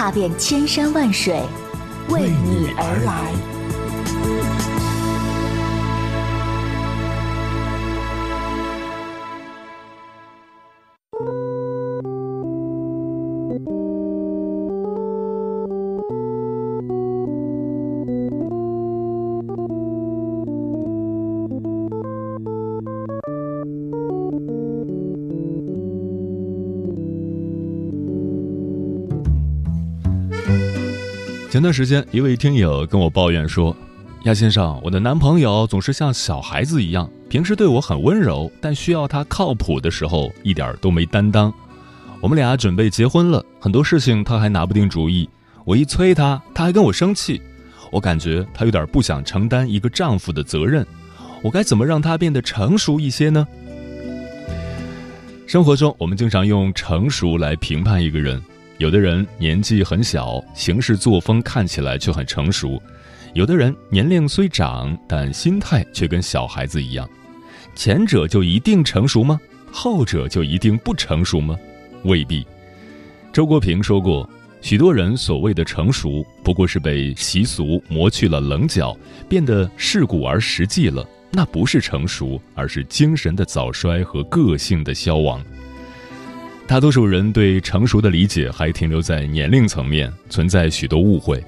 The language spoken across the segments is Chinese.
踏遍千山万水，为你而来。前段时间，一位听友跟我抱怨说：“亚先生，我的男朋友总是像小孩子一样，平时对我很温柔，但需要他靠谱的时候，一点都没担当。我们俩准备结婚了，很多事情他还拿不定主意。我一催他，他还跟我生气。我感觉他有点不想承担一个丈夫的责任。我该怎么让他变得成熟一些呢？”生活中，我们经常用成熟来评判一个人。有的人年纪很小，行事作风看起来却很成熟；有的人年龄虽长，但心态却跟小孩子一样。前者就一定成熟吗？后者就一定不成熟吗？未必。周国平说过，许多人所谓的成熟，不过是被习俗磨去了棱角，变得世故而实际了。那不是成熟，而是精神的早衰和个性的消亡。大多数人对成熟的理解还停留在年龄层面，存在许多误会。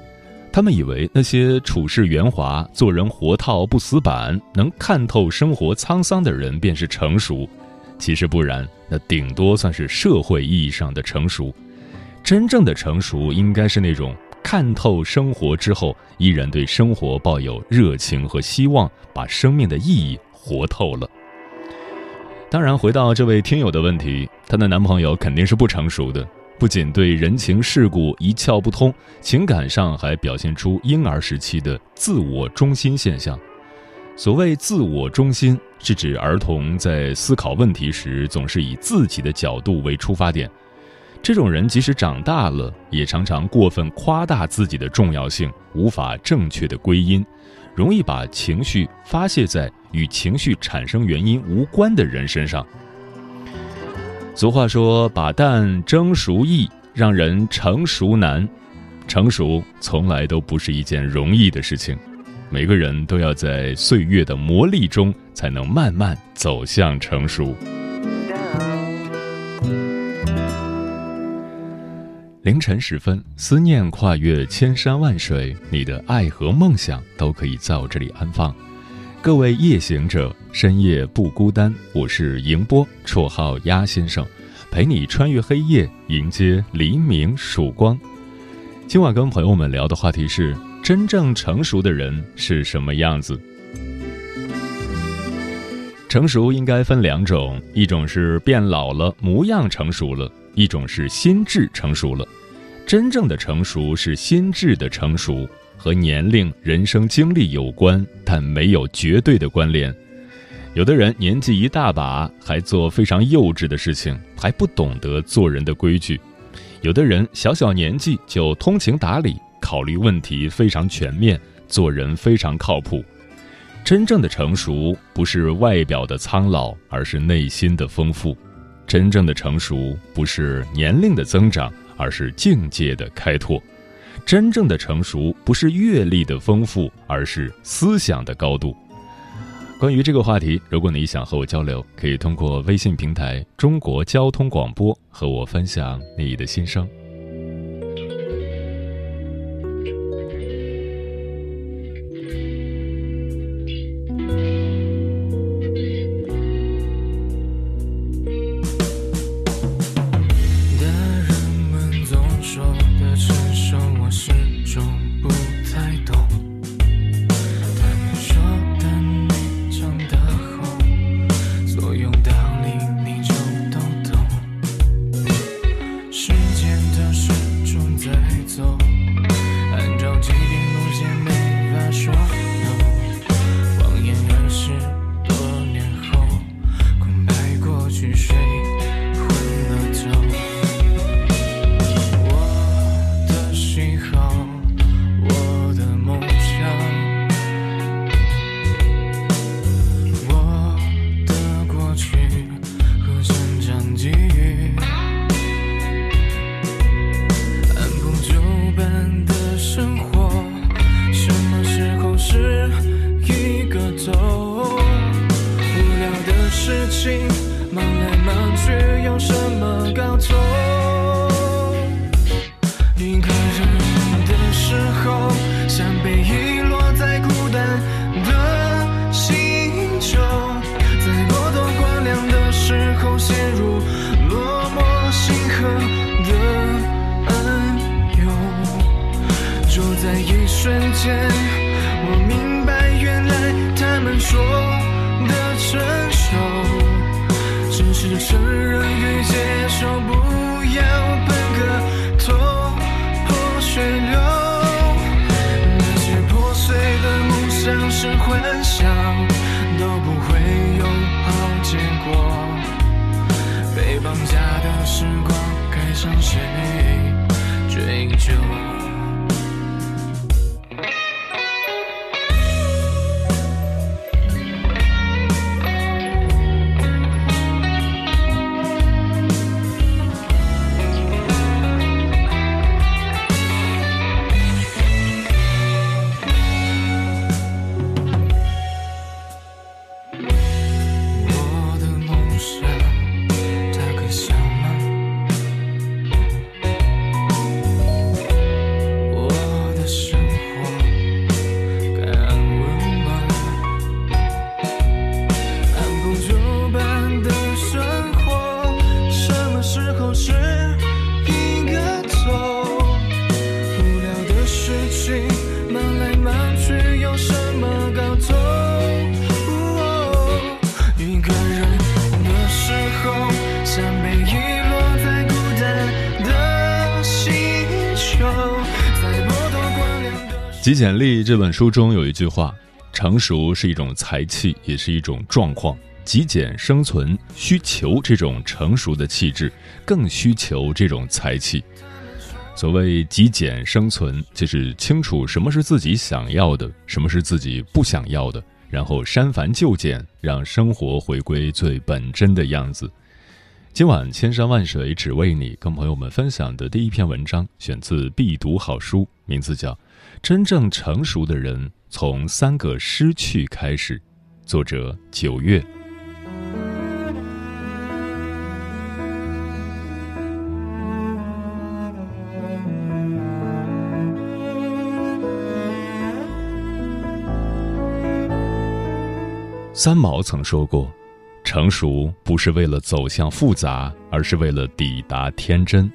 他们以为那些处事圆滑、做人活套不死板、能看透生活沧桑的人便是成熟，其实不然，那顶多算是社会意义上的成熟。真正的成熟，应该是那种看透生活之后，依然对生活抱有热情和希望，把生命的意义活透了。当然，回到这位听友的问题，她的男朋友肯定是不成熟的，不仅对人情世故一窍不通，情感上还表现出婴儿时期的自我中心现象。所谓自我中心，是指儿童在思考问题时总是以自己的角度为出发点。这种人即使长大了，也常常过分夸大自己的重要性，无法正确的归因，容易把情绪发泄在。与情绪产生原因无关的人身上。俗话说：“把蛋蒸熟易，让人成熟难。”成熟从来都不是一件容易的事情，每个人都要在岁月的磨砺中，才能慢慢走向成熟。凌晨时分，思念跨越千山万水，你的爱和梦想都可以在我这里安放。各位夜行者，深夜不孤单。我是迎波，绰号鸭先生，陪你穿越黑夜，迎接黎明曙光。今晚跟朋友们聊的话题是：真正成熟的人是什么样子？成熟应该分两种，一种是变老了，模样成熟了；一种是心智成熟了。真正的成熟是心智的成熟。和年龄、人生经历有关，但没有绝对的关联。有的人年纪一大把，还做非常幼稚的事情，还不懂得做人的规矩；有的人小小年纪就通情达理，考虑问题非常全面，做人非常靠谱。真正的成熟，不是外表的苍老，而是内心的丰富；真正的成熟，不是年龄的增长，而是境界的开拓。真正的成熟不是阅历的丰富，而是思想的高度。关于这个话题，如果你想和我交流，可以通过微信平台“中国交通广播”和我分享你的心声。向谁追究？极简力》这本书中有一句话：“成熟是一种才气，也是一种状况。极简生存需求这种成熟的气质，更需求这种才气。所谓极简生存，就是清楚什么是自己想要的，什么是自己不想要的，然后删繁就简，让生活回归最本真的样子。”今晚千山万水只为你，跟朋友们分享的第一篇文章选自必读好书，名字叫《真正成熟的人从三个失去开始》，作者九月。三毛曾说过：“成熟不是为了走向复杂，而是为了抵达天真。”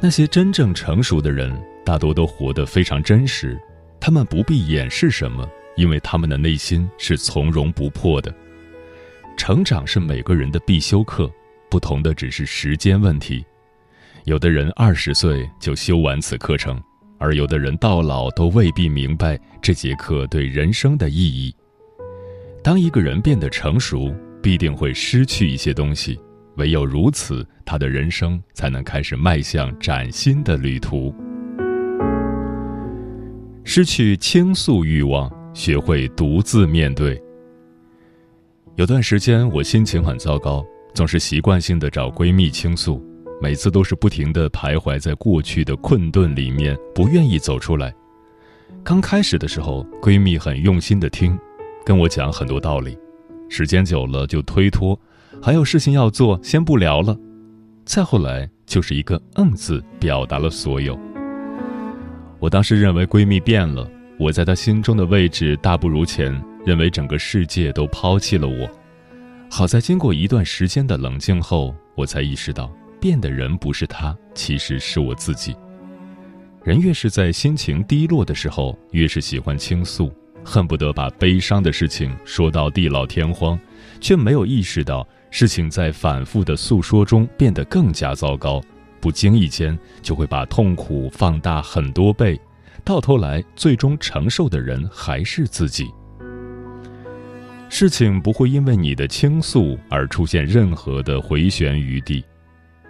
那些真正成熟的人，大多都活得非常真实，他们不必掩饰什么，因为他们的内心是从容不迫的。成长是每个人的必修课，不同的只是时间问题。有的人二十岁就修完此课程，而有的人到老都未必明白这节课对人生的意义。当一个人变得成熟，必定会失去一些东西，唯有如此，他的人生才能开始迈向崭新的旅途。失去倾诉欲望，学会独自面对。有段时间，我心情很糟糕，总是习惯性的找闺蜜倾诉，每次都是不停的徘徊在过去的困顿里面，不愿意走出来。刚开始的时候，闺蜜很用心的听。跟我讲很多道理，时间久了就推脱，还有事情要做，先不聊了。再后来就是一个“嗯”字，表达了所有。我当时认为闺蜜变了，我在她心中的位置大不如前，认为整个世界都抛弃了我。好在经过一段时间的冷静后，我才意识到，变的人不是她，其实是我自己。人越是在心情低落的时候，越是喜欢倾诉。恨不得把悲伤的事情说到地老天荒，却没有意识到事情在反复的诉说中变得更加糟糕，不经意间就会把痛苦放大很多倍，到头来最终承受的人还是自己。事情不会因为你的倾诉而出现任何的回旋余地，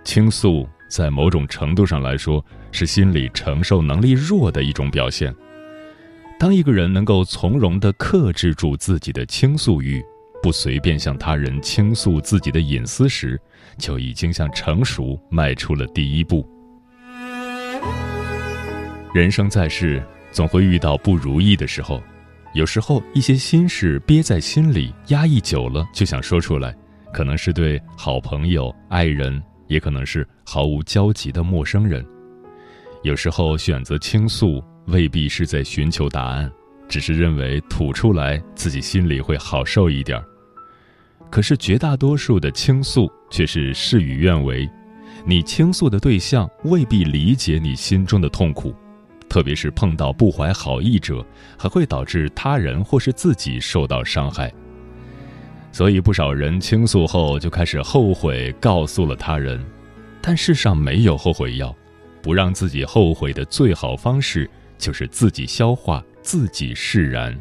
倾诉在某种程度上来说是心理承受能力弱的一种表现。当一个人能够从容地克制住自己的倾诉欲，不随便向他人倾诉自己的隐私时，就已经向成熟迈出了第一步。人生在世，总会遇到不如意的时候，有时候一些心事憋在心里，压抑久了就想说出来，可能是对好朋友、爱人，也可能是毫无交集的陌生人。有时候选择倾诉。未必是在寻求答案，只是认为吐出来自己心里会好受一点。可是绝大多数的倾诉却是事与愿违，你倾诉的对象未必理解你心中的痛苦，特别是碰到不怀好意者，还会导致他人或是自己受到伤害。所以，不少人倾诉后就开始后悔，告诉了他人。但世上没有后悔药，不让自己后悔的最好方式就是自己消化，自己释然。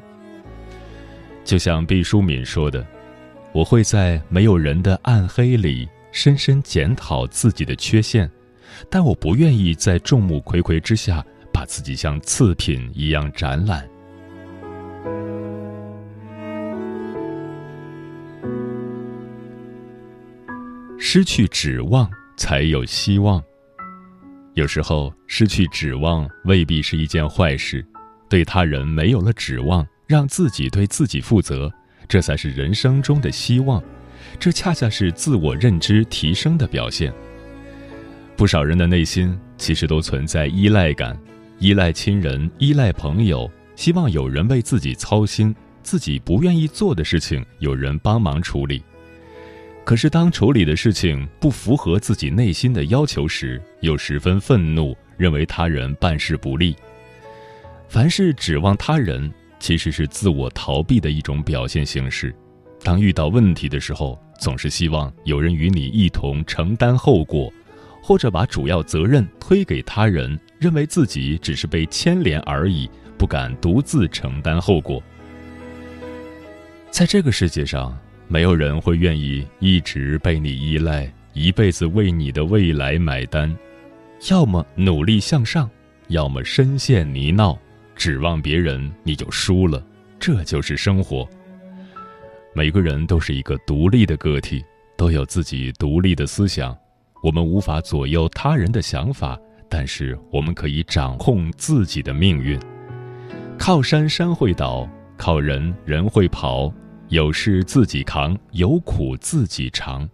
就像毕淑敏说的：“我会在没有人的暗黑里深深检讨自己的缺陷，但我不愿意在众目睽睽之下把自己像次品一样展览。”失去指望，才有希望。有时候，失去指望未必是一件坏事。对他人没有了指望，让自己对自己负责，这才是人生中的希望。这恰恰是自我认知提升的表现。不少人的内心其实都存在依赖感，依赖亲人，依赖朋友，希望有人为自己操心，自己不愿意做的事情有人帮忙处理。可是，当处理的事情不符合自己内心的要求时，又十分愤怒，认为他人办事不力。凡是指望他人，其实是自我逃避的一种表现形式。当遇到问题的时候，总是希望有人与你一同承担后果，或者把主要责任推给他人，认为自己只是被牵连而已，不敢独自承担后果。在这个世界上。没有人会愿意一直被你依赖，一辈子为你的未来买单。要么努力向上，要么深陷泥淖，指望别人你就输了。这就是生活。每个人都是一个独立的个体，都有自己独立的思想。我们无法左右他人的想法，但是我们可以掌控自己的命运。靠山山会倒，靠人人会跑。有事自己扛，有苦自己尝。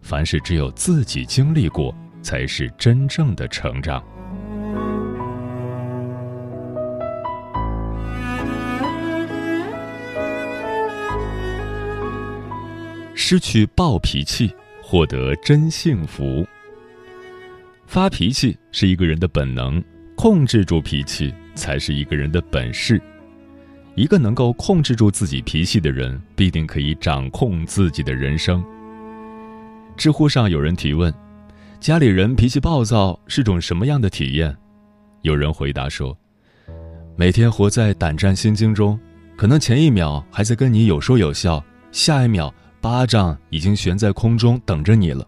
凡事只有自己经历过，才是真正的成长。失去暴脾气，获得真幸福。发脾气是一个人的本能，控制住脾气才是一个人的本事。一个能够控制住自己脾气的人，必定可以掌控自己的人生。知乎上有人提问：“家里人脾气暴躁是种什么样的体验？”有人回答说：“每天活在胆战心惊中，可能前一秒还在跟你有说有笑，下一秒巴掌已经悬在空中等着你了。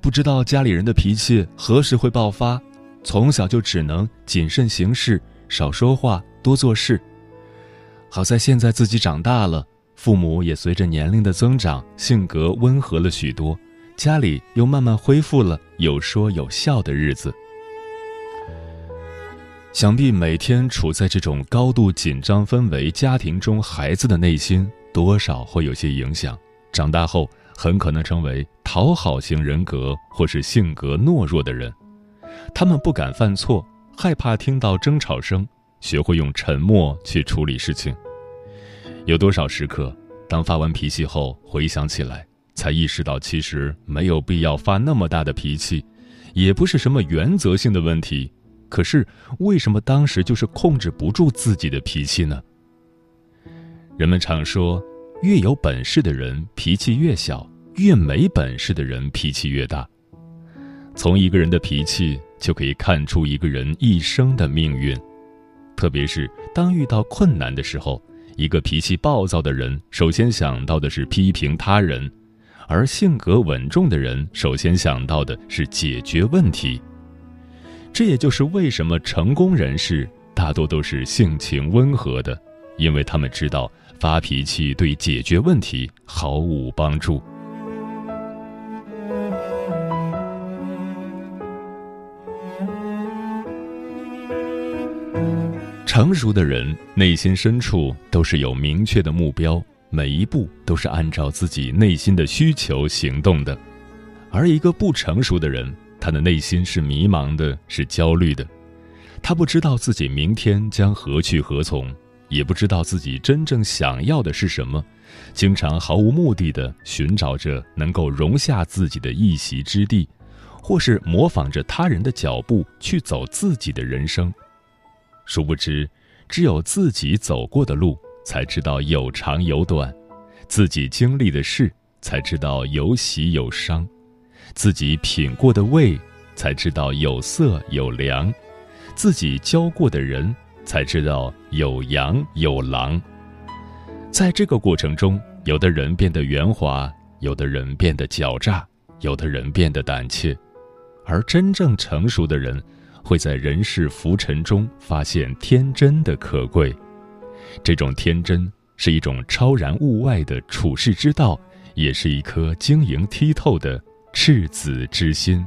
不知道家里人的脾气何时会爆发，从小就只能谨慎行事，少说话，多做事。”好在现在自己长大了，父母也随着年龄的增长，性格温和了许多，家里又慢慢恢复了有说有笑的日子。想必每天处在这种高度紧张氛围家庭中，孩子的内心多少会有些影响。长大后很可能成为讨好型人格或是性格懦弱的人，他们不敢犯错，害怕听到争吵声，学会用沉默去处理事情。有多少时刻，当发完脾气后回想起来，才意识到其实没有必要发那么大的脾气，也不是什么原则性的问题。可是为什么当时就是控制不住自己的脾气呢？人们常说，越有本事的人脾气越小，越没本事的人脾气越大。从一个人的脾气就可以看出一个人一生的命运，特别是当遇到困难的时候。一个脾气暴躁的人，首先想到的是批评他人；而性格稳重的人，首先想到的是解决问题。这也就是为什么成功人士大多都是性情温和的，因为他们知道发脾气对解决问题毫无帮助。成熟的人内心深处都是有明确的目标，每一步都是按照自己内心的需求行动的；而一个不成熟的人，他的内心是迷茫的，是焦虑的。他不知道自己明天将何去何从，也不知道自己真正想要的是什么，经常毫无目的的寻找着能够容下自己的一席之地，或是模仿着他人的脚步去走自己的人生。殊不知，只有自己走过的路，才知道有长有短；自己经历的事，才知道有喜有伤；自己品过的味，才知道有色有凉；自己交过的人，才知道有阳有狼。在这个过程中，有的人变得圆滑，有的人变得狡诈，有的人变得胆怯，而真正成熟的人。会在人世浮沉中发现天真的可贵，这种天真是一种超然物外的处世之道，也是一颗晶莹剔透的赤子之心。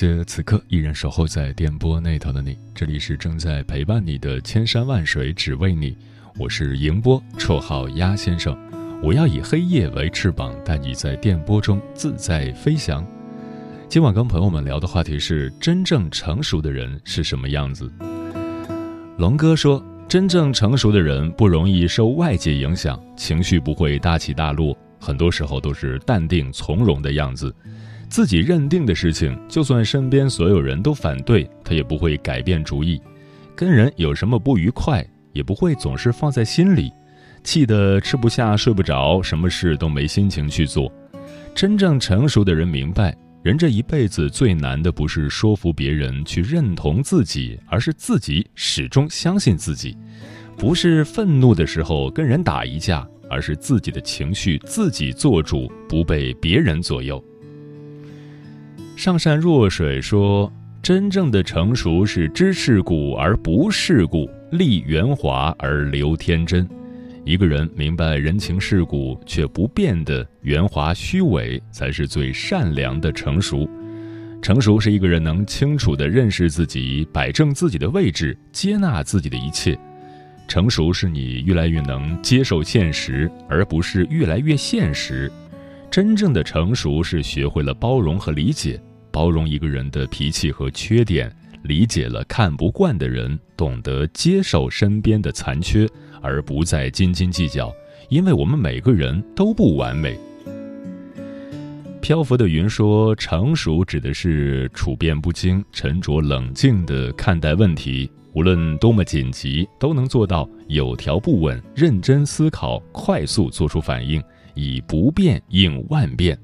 谢此刻依然守候在电波那头的你，这里是正在陪伴你的千山万水只为你，我是迎波，绰号鸭先生。我要以黑夜为翅膀，带你在电波中自在飞翔。今晚跟朋友们聊的话题是：真正成熟的人是什么样子？龙哥说，真正成熟的人不容易受外界影响，情绪不会大起大落，很多时候都是淡定从容的样子。自己认定的事情，就算身边所有人都反对，他也不会改变主意。跟人有什么不愉快，也不会总是放在心里，气得吃不下、睡不着，什么事都没心情去做。真正成熟的人明白，人这一辈子最难的不是说服别人去认同自己，而是自己始终相信自己。不是愤怒的时候跟人打一架，而是自己的情绪自己做主，不被别人左右。上善若水说：“真正的成熟是知世故而不世故，立圆滑而留天真。一个人明白人情世故却不变得圆滑虚伪，才是最善良的成熟。成熟是一个人能清楚地认识自己，摆正自己的位置，接纳自己的一切。成熟是你越来越能接受现实，而不是越来越现实。真正的成熟是学会了包容和理解。”包容一个人的脾气和缺点，理解了看不惯的人，懂得接受身边的残缺，而不再斤斤计较。因为我们每个人都不完美。漂浮的云说：“成熟指的是处变不惊、沉着冷静地看待问题，无论多么紧急，都能做到有条不紊、认真思考、快速做出反应，以不变应万变。”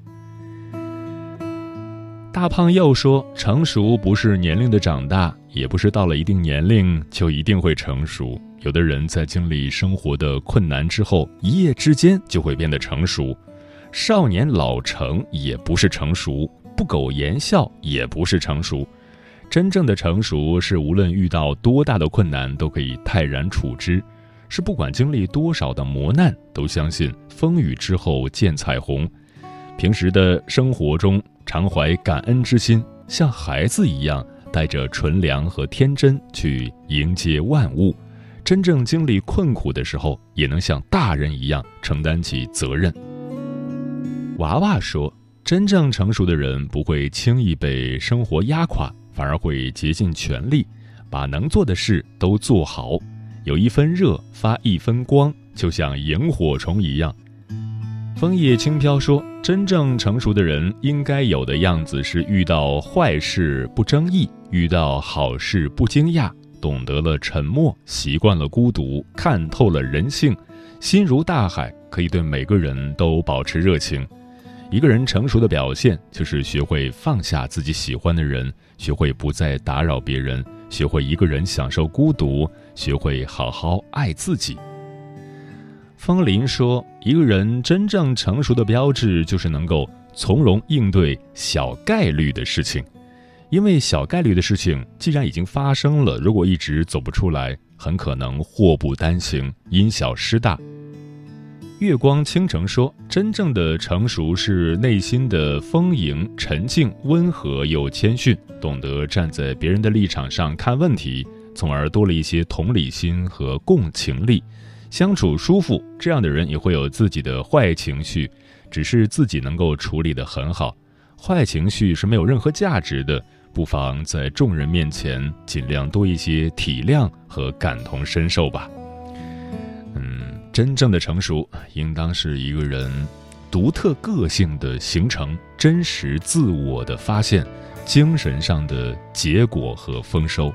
大胖又说：“成熟不是年龄的长大，也不是到了一定年龄就一定会成熟。有的人在经历生活的困难之后，一夜之间就会变得成熟。少年老成也不是成熟，不苟言笑也不是成熟。真正的成熟是无论遇到多大的困难都可以泰然处之，是不管经历多少的磨难都相信风雨之后见彩虹。平时的生活中。”常怀感恩之心，像孩子一样，带着纯良和天真去迎接万物。真正经历困苦的时候，也能像大人一样承担起责任。娃娃说：“真正成熟的人不会轻易被生活压垮，反而会竭尽全力，把能做的事都做好。有一分热，发一分光，就像萤火虫一样。”枫叶轻飘说：“真正成熟的人应该有的样子是遇到坏事不争议，遇到好事不惊讶，懂得了沉默，习惯了孤独，看透了人性，心如大海，可以对每个人都保持热情。一个人成熟的表现就是学会放下自己喜欢的人，学会不再打扰别人，学会一个人享受孤独，学会好好爱自己。”风林说：“一个人真正成熟的标志，就是能够从容应对小概率的事情。因为小概率的事情既然已经发生了，如果一直走不出来，很可能祸不单行，因小失大。月光倾城说：“真正的成熟是内心的丰盈、沉静、温和又谦逊，懂得站在别人的立场上看问题，从而多了一些同理心和共情力，相处舒服。这样的人也会有自己的坏情绪，只是自己能够处理得很好。坏情绪是没有任何价值的，不妨在众人面前尽量多一些体谅和感同身受吧。”嗯。真正的成熟，应当是一个人独特个性的形成、真实自我的发现、精神上的结果和丰收。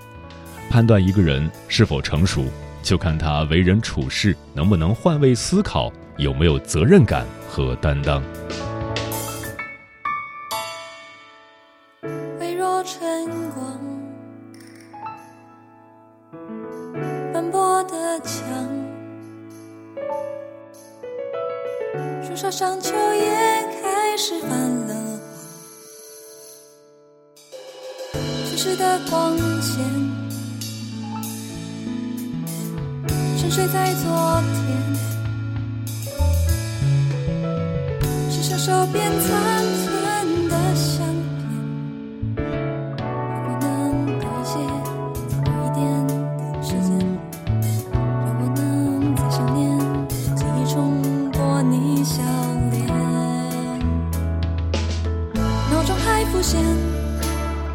判断一个人是否成熟，就看他为人处事能不能换位思考，有没有责任感和担当。出现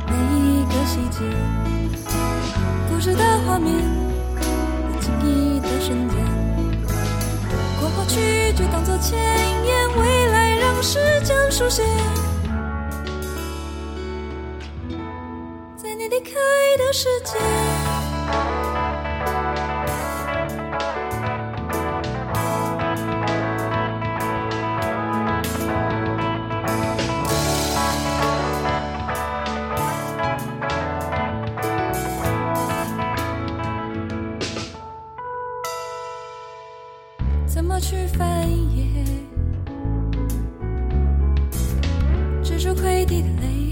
每一个细节，故事的画面，不经意的瞬间。过去就当作前言，未来让时间书写。在你离开的世界。的泪，